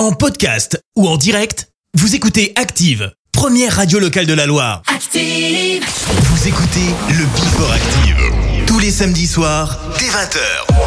En podcast ou en direct, vous écoutez Active, première radio locale de la Loire. Active Vous écoutez le Before Active, tous les samedis soirs, dès 20h.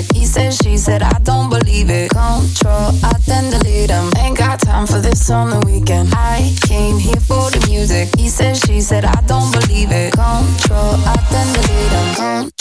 it. He said, she said, I don't believe it. Control, I then delete them. Ain't got time for this on the weekend. I came here for the music. He said, she said, I don't believe it. Control, I then delete them. Control,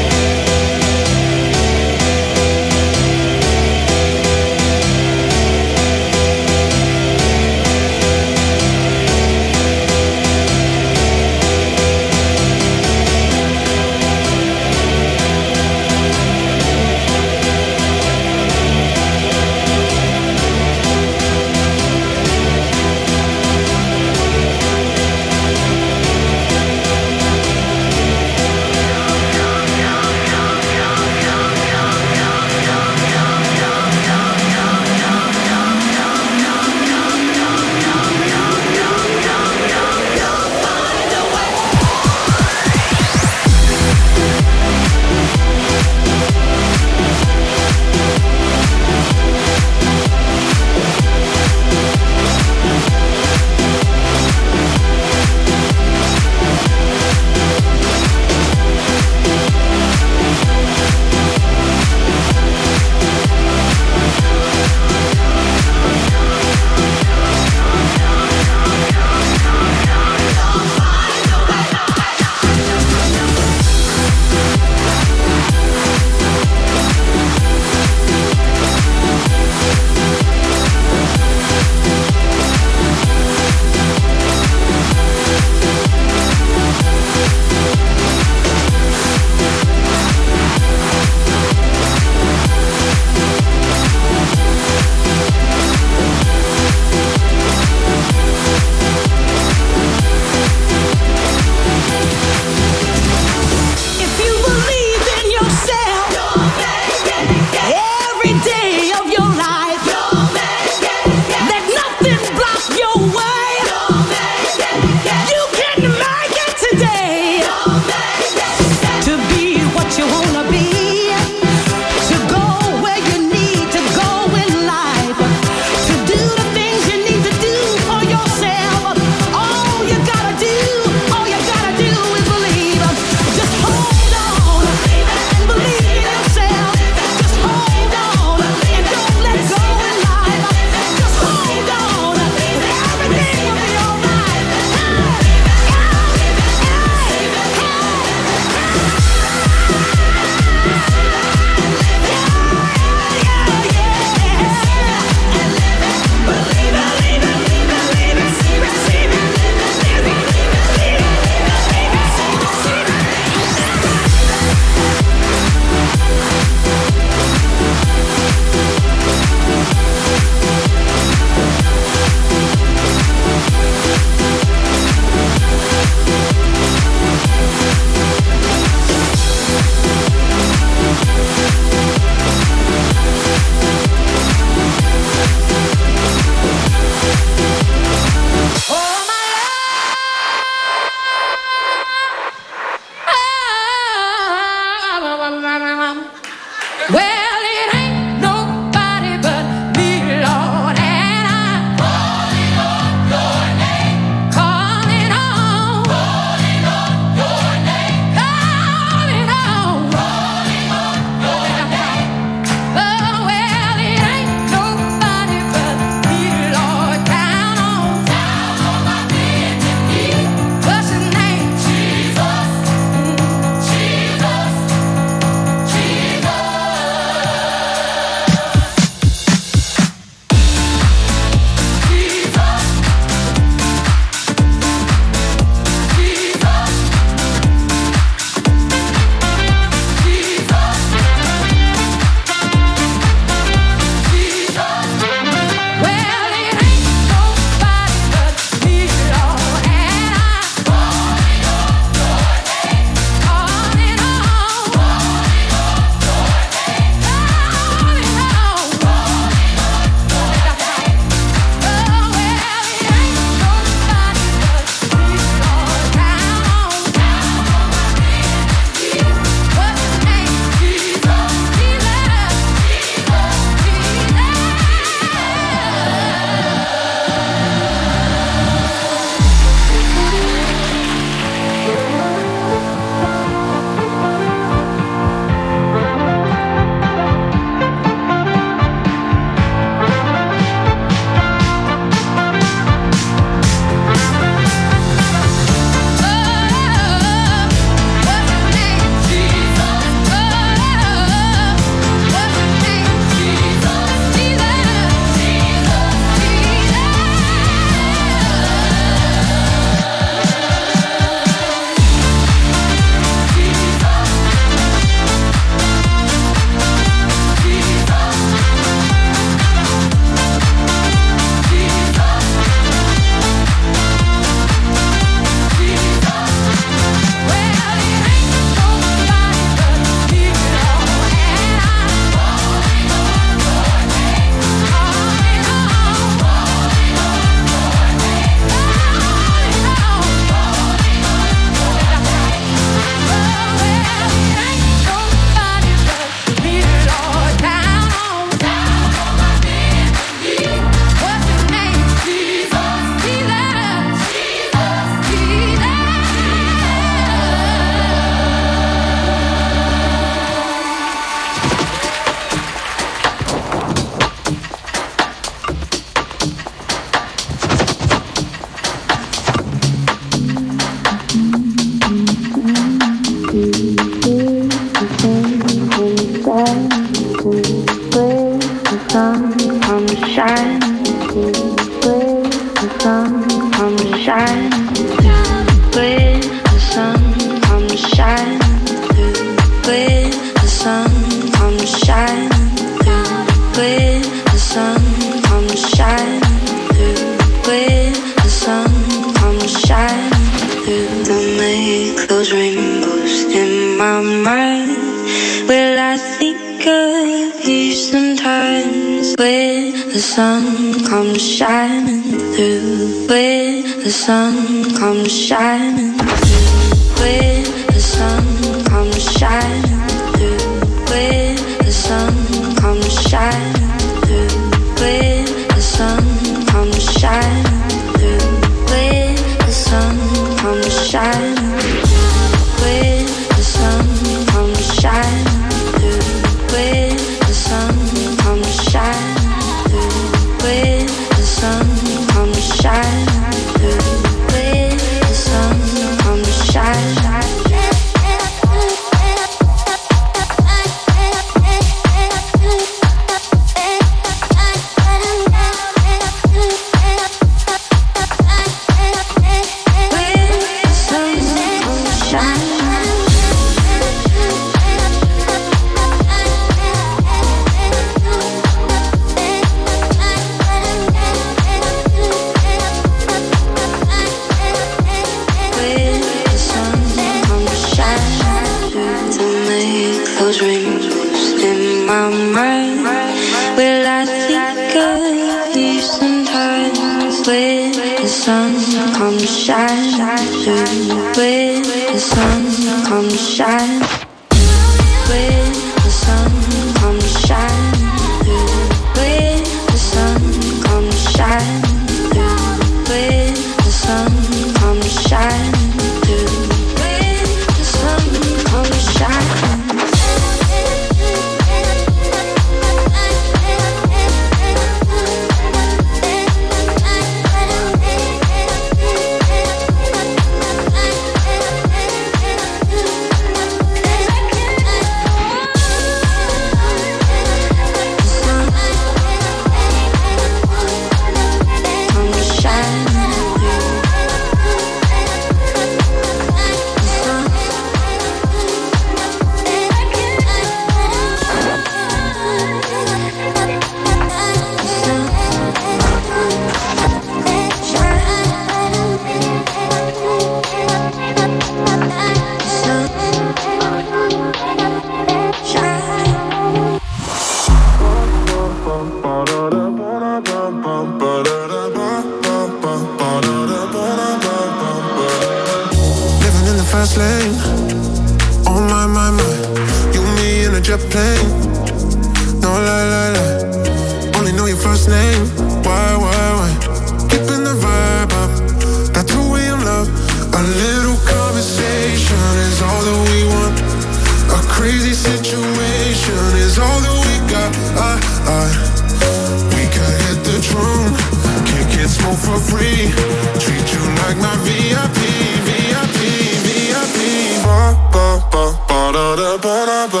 ba, ba,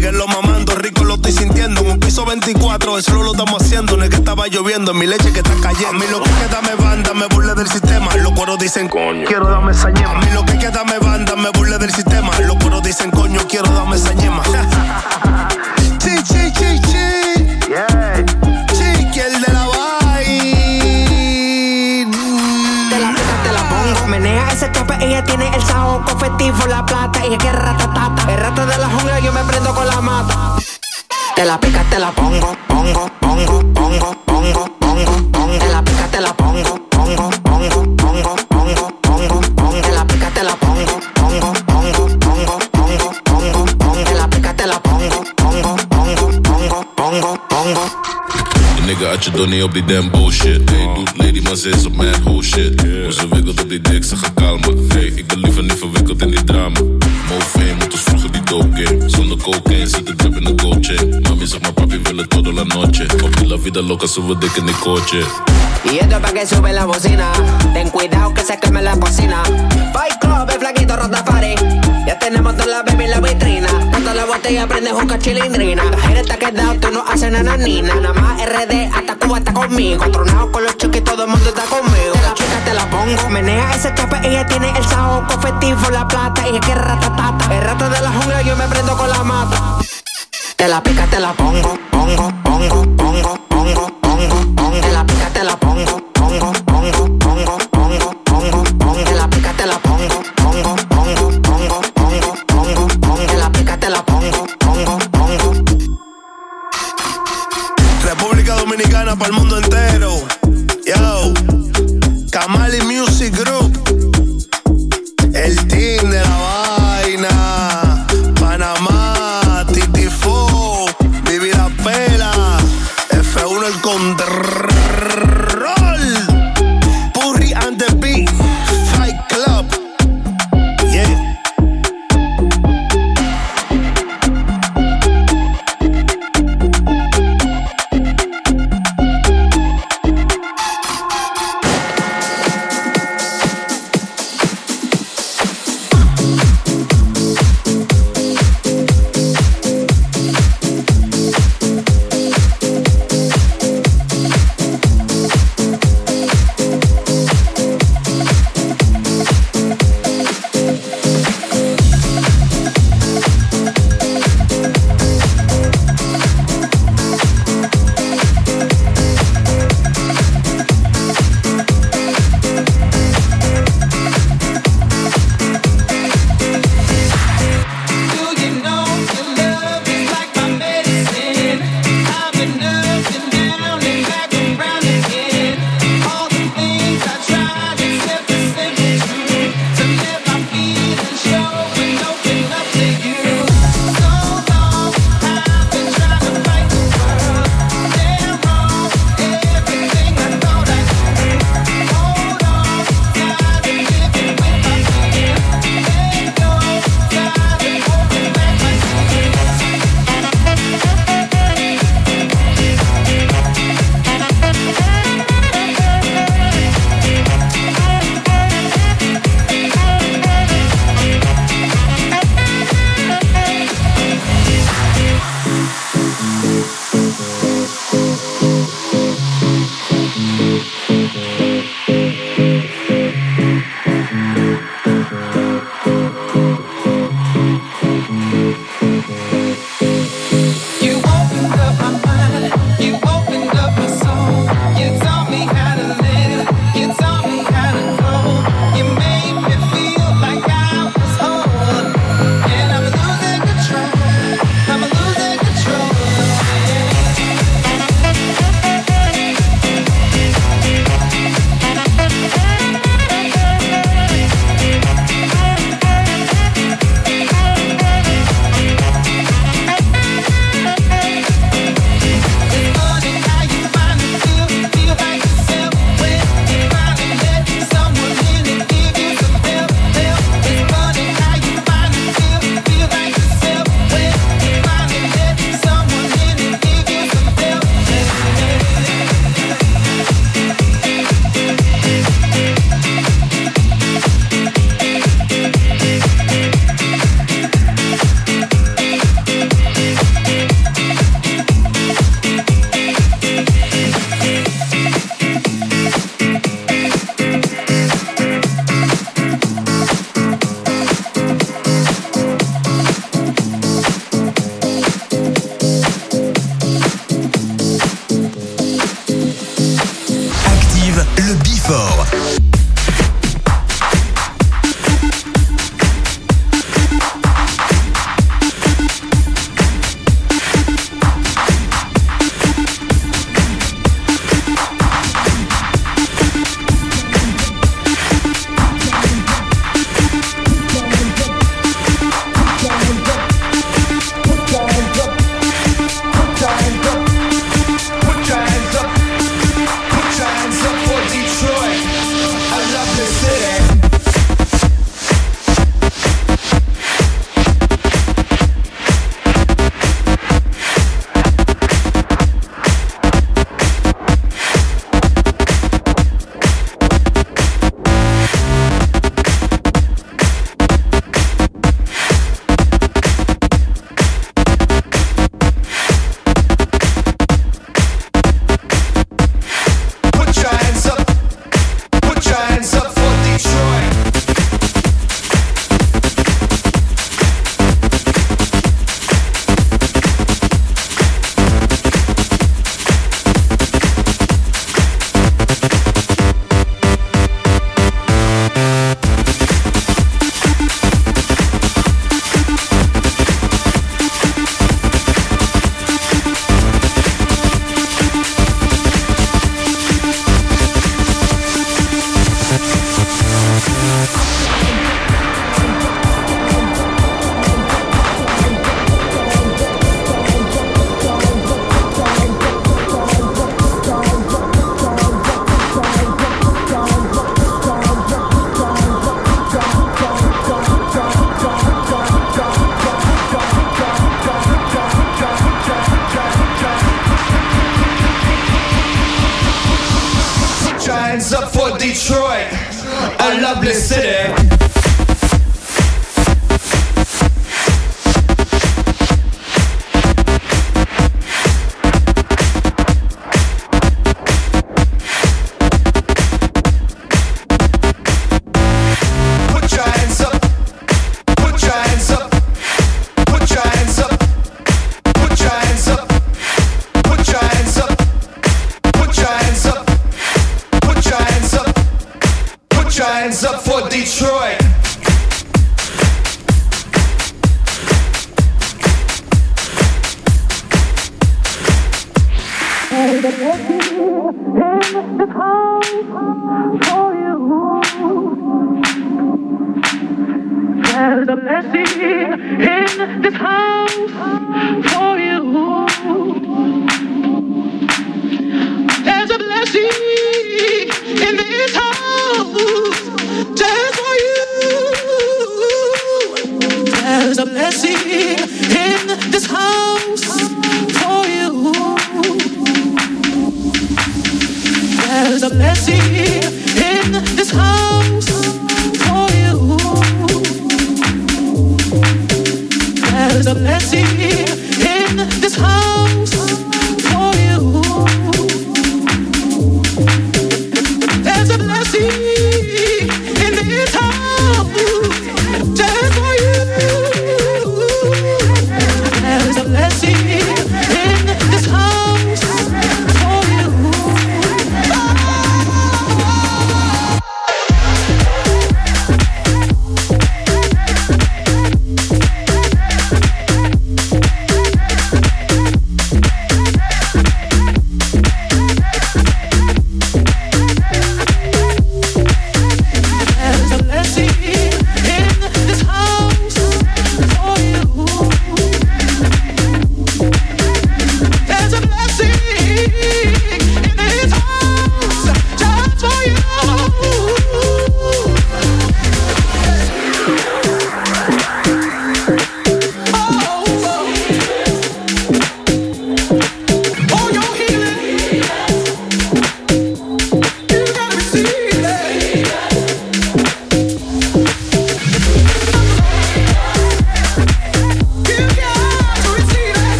Síguelo mamando, rico lo estoy sintiendo. En un piso 24, eso lo estamos haciendo. No es que estaba lloviendo, en mi leche que está cayendo. A mí lo que queda me banda, me burle del sistema. Los cueros dicen coño, quiero darme esa ñema. A mí lo que queda me banda, me burle del sistema. Los cueros dicen coño, quiero darme esa ñema. chi, chi, chi, chi. Tiene el saoco festivo, la plata. Ella quiere ratatata. El rato de la jungla, yo me prendo con la mata. Te la pica, te la pongo, pongo, Uit je donnie op die damn bullshit. Hey, doet lady, maar ze op mad whole shit. Hoe ze wikkelt op die dik, ze. Hey, ik ben liever niet verwikkeld in die drama. Fame, Zonder cocaine zit de drip in de gold chain. Mami maar papi het todo la noche. Papi la vida loca, sube dik in die coche. Y esto es pa' que sube la bocina. Ten cuidado que se queme la cocina. Fight Club, el flaquito Rotafari. Ya tenemos toda la baby en la vitrina. Cuando la botella prende juca chilindrina. La gente está quedado, tú no haces nananina. Nada más RD, hasta Cuba está conmigo. Tronado con los choques, todo el mundo está conmigo. Te la pica, te la pongo. Menea ese chape, ella tiene el saoco festivo, la plata. Ella quiere ratatata. El rato de la jungla, yo me prendo con la mata. Te la pica, te la pongo, pongo, pongo, pongo, pongo, pongo,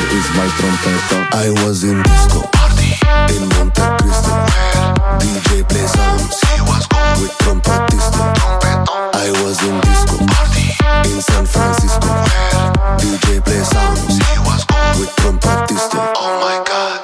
Where is my trompeta? I was in disco party in Monte Cristo. Where? DJ play some. He was cool with trompetista. Trompeton. I was in disco party in San Francisco. Where? DJ play some. He was cool with trompetista. Oh my God.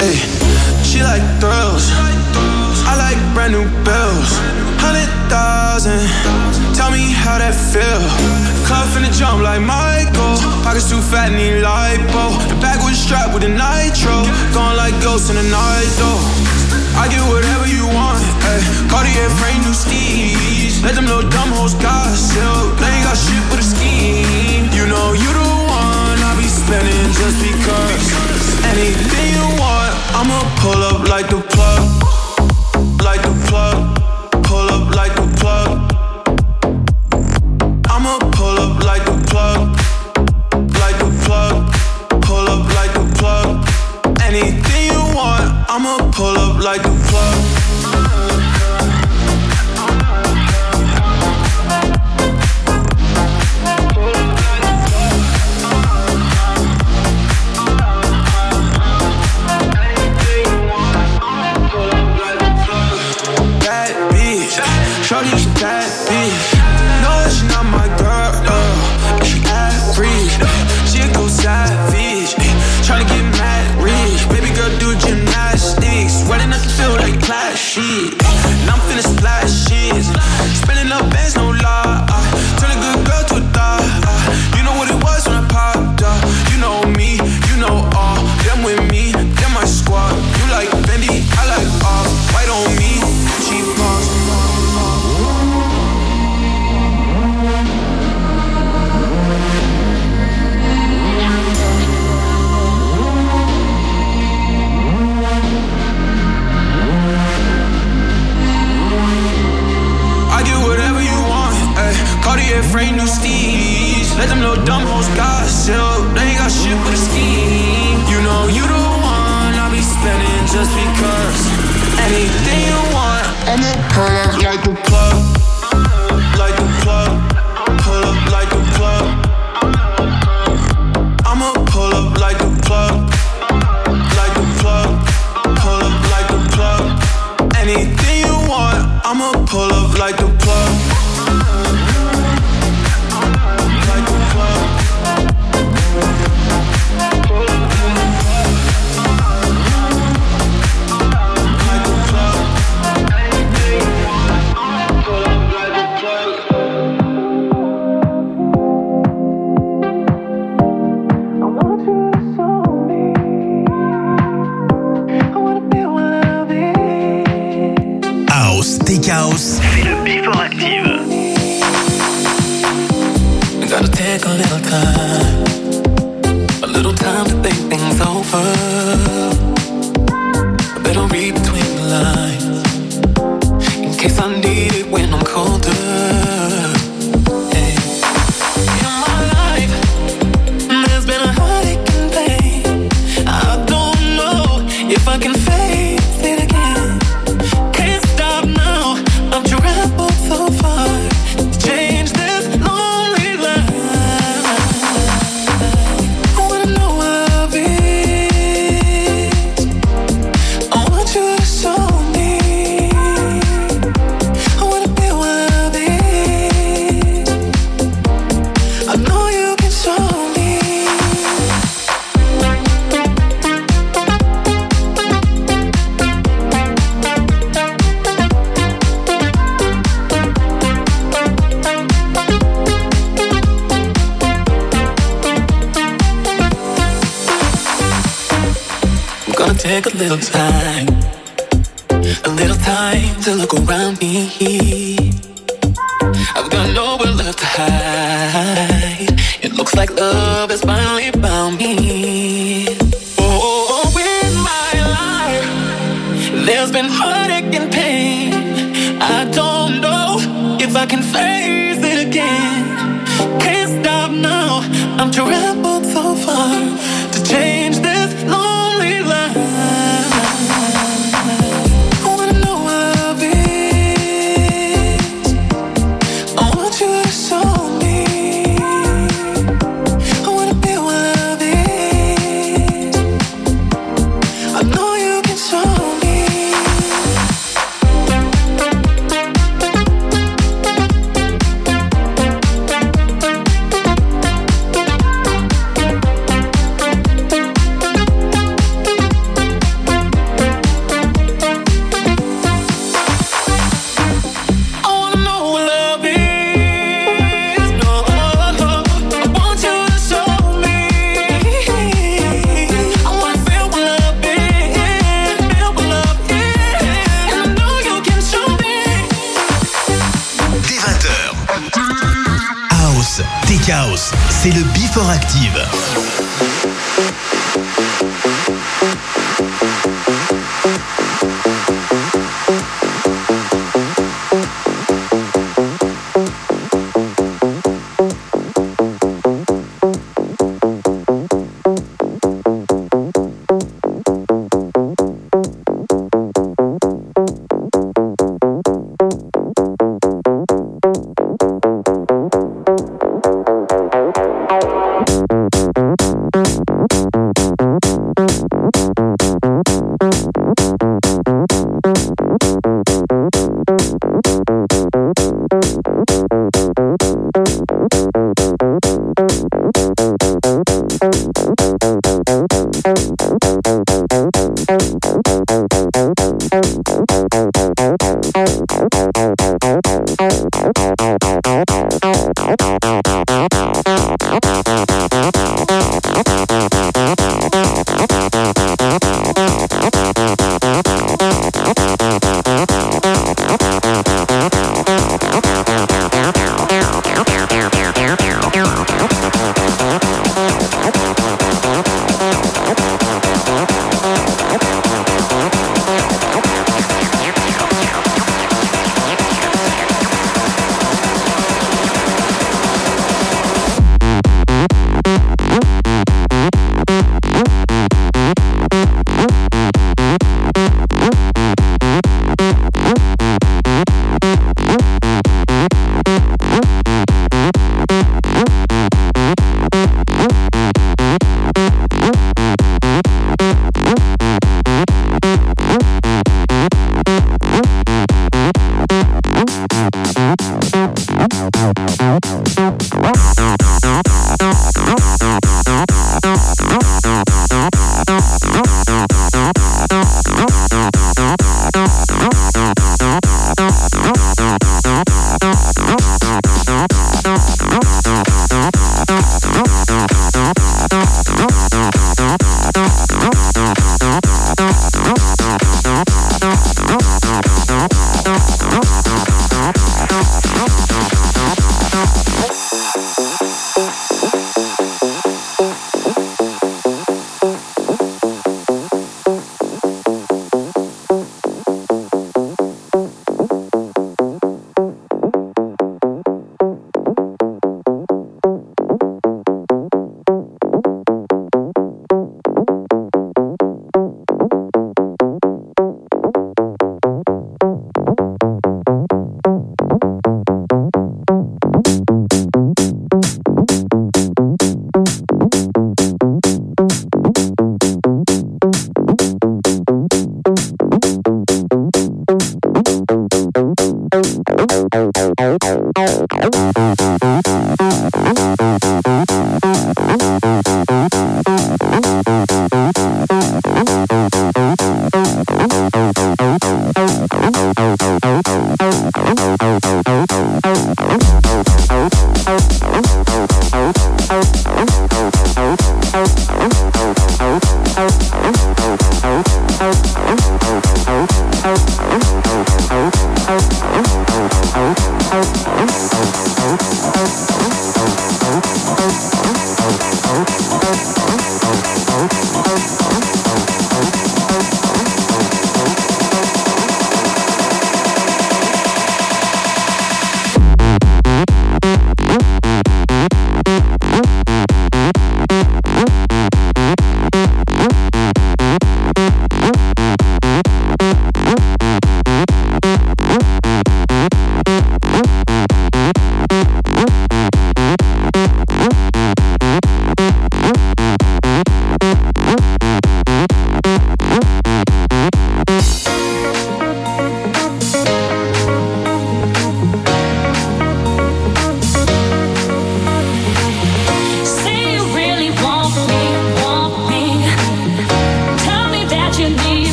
Hey, she like thrills. I like brand new bills. Hundred thousand. Tell me how that feel. Cuff in the jump like Michael. Pockets too fat, need lipo. The bag was strapped with a nitro. Gone like ghosts in the night though. I get whatever you want. Ay. Cartier frame, new skis. Let them little dumb hoes gossip. They ain't got shit but a scheme. You know you the one I be spending just because. Anything you want, I'ma pull up like the plug, like the plug, pull up like the plug. I'ma pull up like the plug, like the plug, pull up like the plug. Anything you want, I'ma pull up like the plug. little dumb hoes got silk. They ain't got shit but a scheme. You know you the one I be spending just because. Anything you want, I'ma pull up like a plug.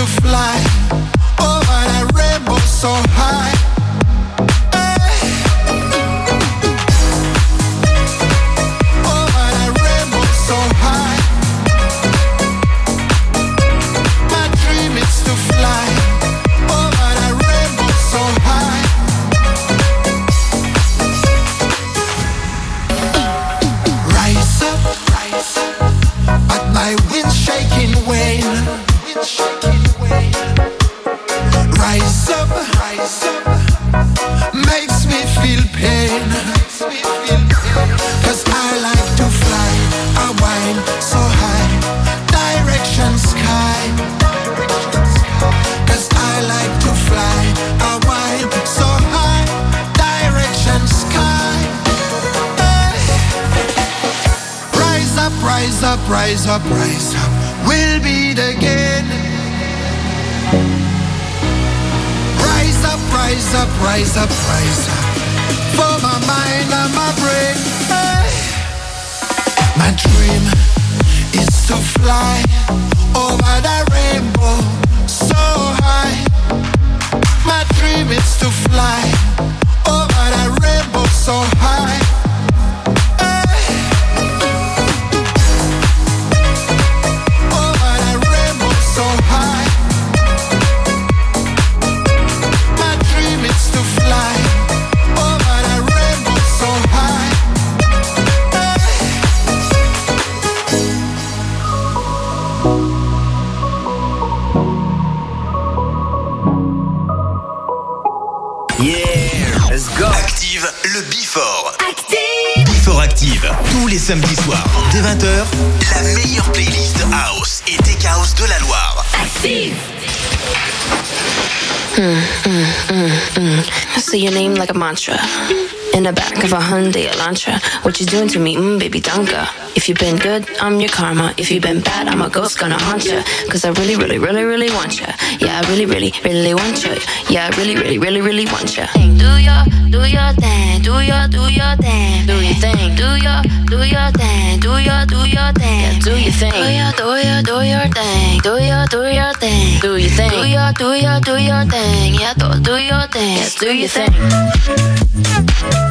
to fly over the rainbow so high. Mantra. What you doing to me, mm, baby Donka? If you've been good, I'm your karma. If you've been bad, I'm a ghost gonna haunt ya. Cause I really, really, really, really want ya. Yeah, I really, really, really want ya. Yeah, I really, really, really, really want ya. Do your, do your thing, do your, do your thing, do your thing, do your, do your thing, do your, do your thing, yeah, do your thing. Do your, do your, do your thing, do your, do your thing, do your thing. Do your, do your, do your thing, yeah, do, do your thing, yeah, do your thing.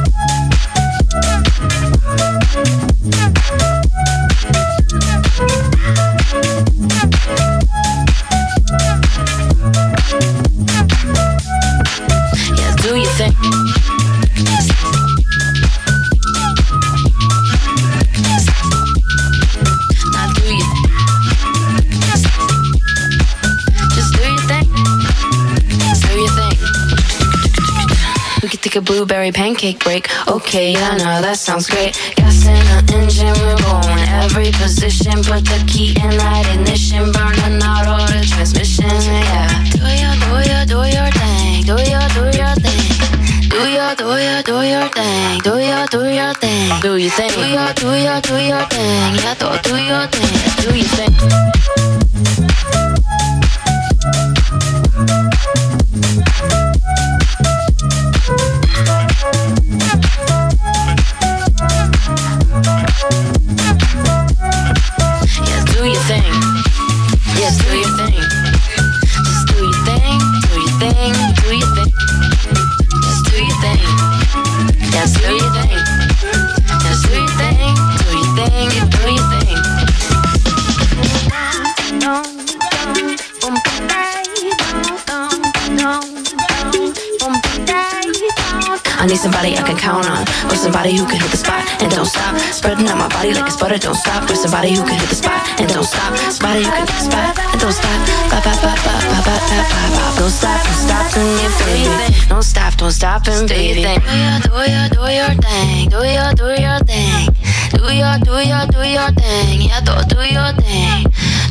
Blueberry pancake break. Okay, yeah, no, that sounds great. Gas in the engine, we're going every position. Put the key in that ignition, burning out all the transmissions. Yeah, do your, do your, do your thing. Do your, do your thing. Do your, do your, do your thing. Do your, do your thing. Do your thing. Do your, do your, do your thing. Yeah, do, do your thing. Do your thing. Count on, or somebody who can hit the spot and don't stop. Spreading out my body like it's butter, don't stop. Or somebody who can hit the spot and don't stop. Somebody who can hit the spot and don't stop. Ba ba ba ba ba ba ba ba ba. Don't stop, don't stop, and if baby. Don't stop, don't stop, and baby. Do your, do your, do your thing. Do your, do your thing. Do your, do your, do your thing. Yeah, do, do your thing.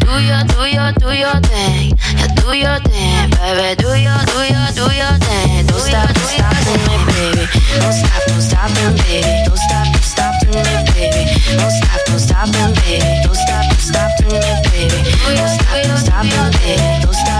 Do your, do your, do your thing. Yeah, do your thing, baby. Do your, do your, do your thing. Don't stop, don't stop, and me, baby. Don't stop, don't stop, and baby. Don't stop, don't stop, and me, baby. Don't stop, don't stop, and baby. Don't stop, don't stop, and me, baby. Don't stop, don't stop, and baby. Don't stop, don't stop,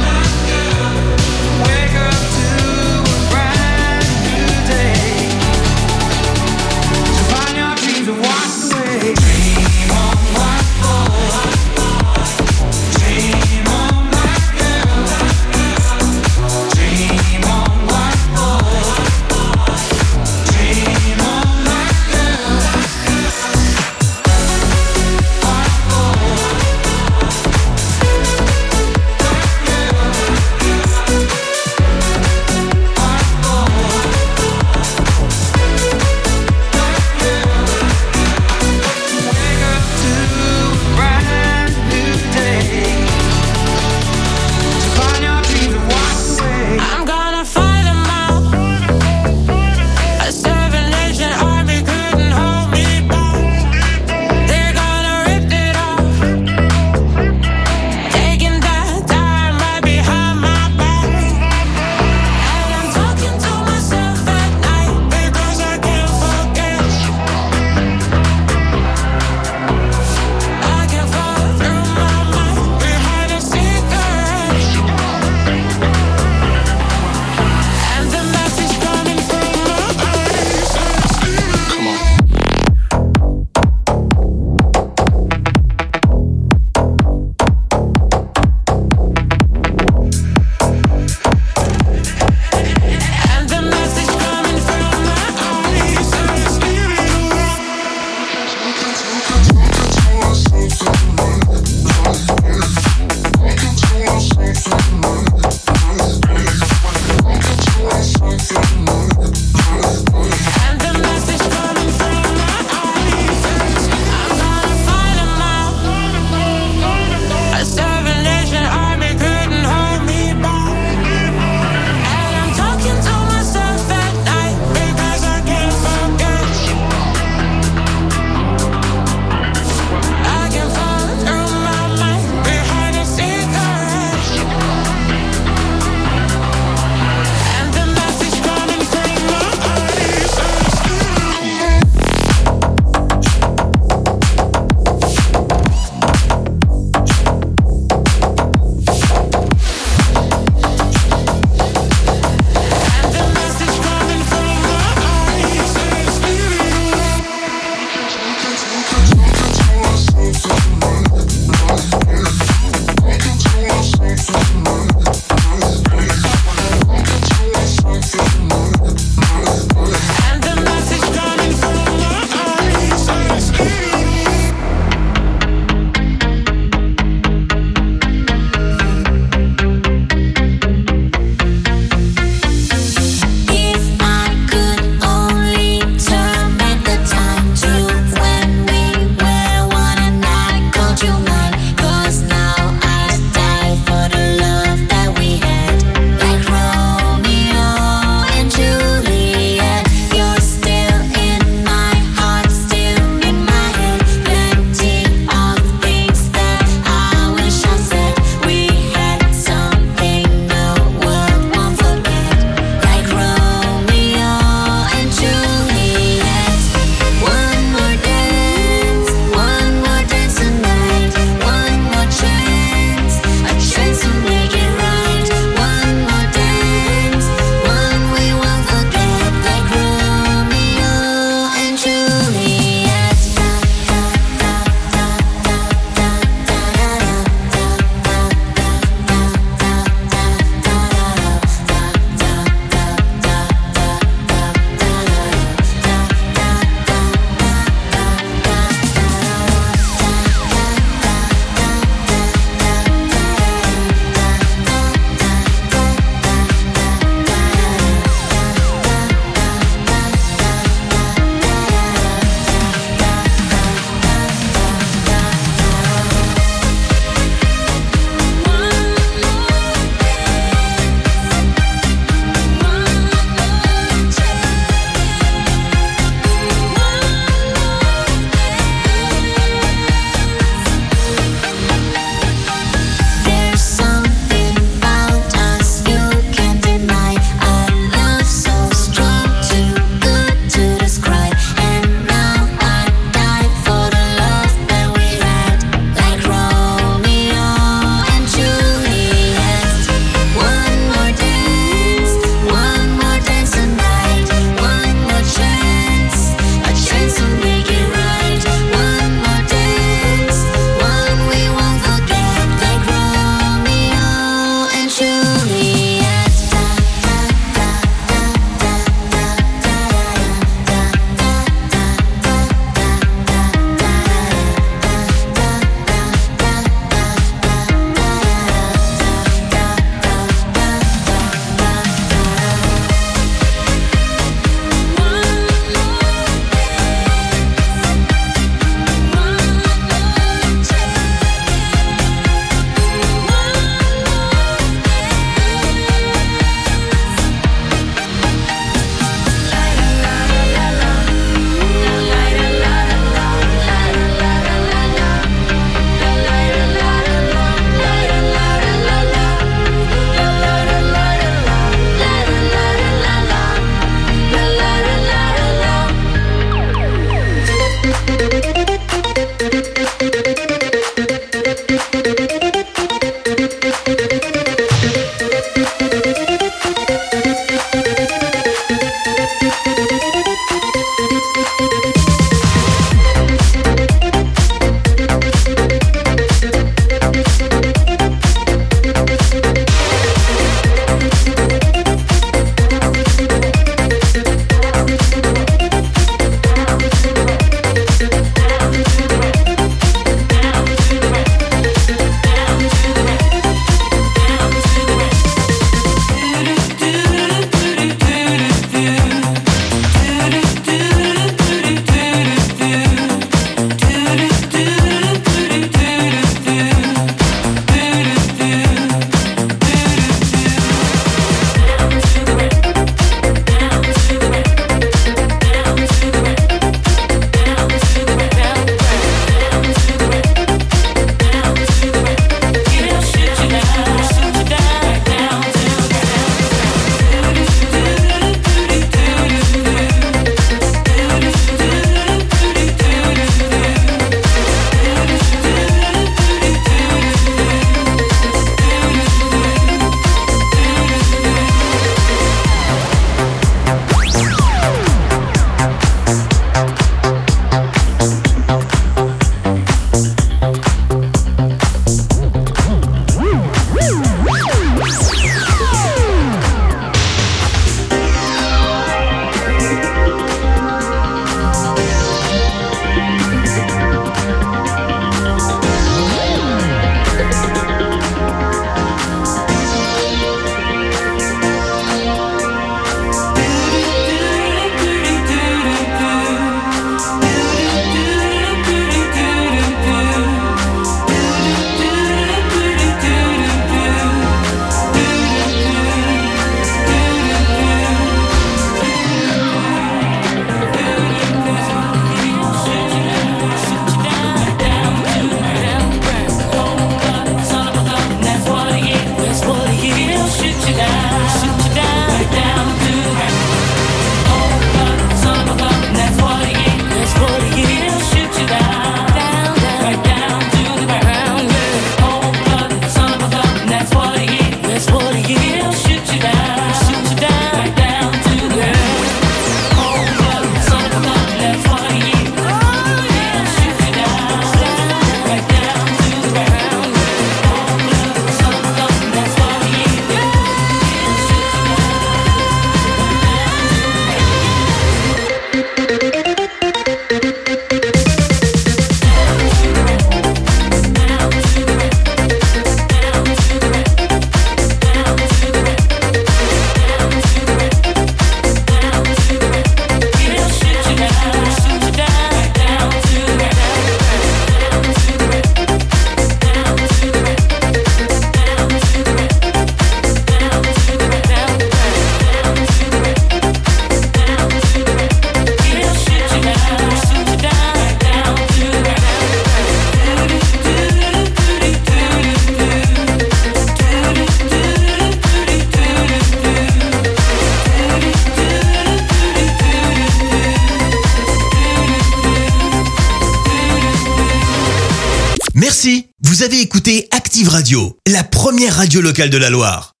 locale de la Loire.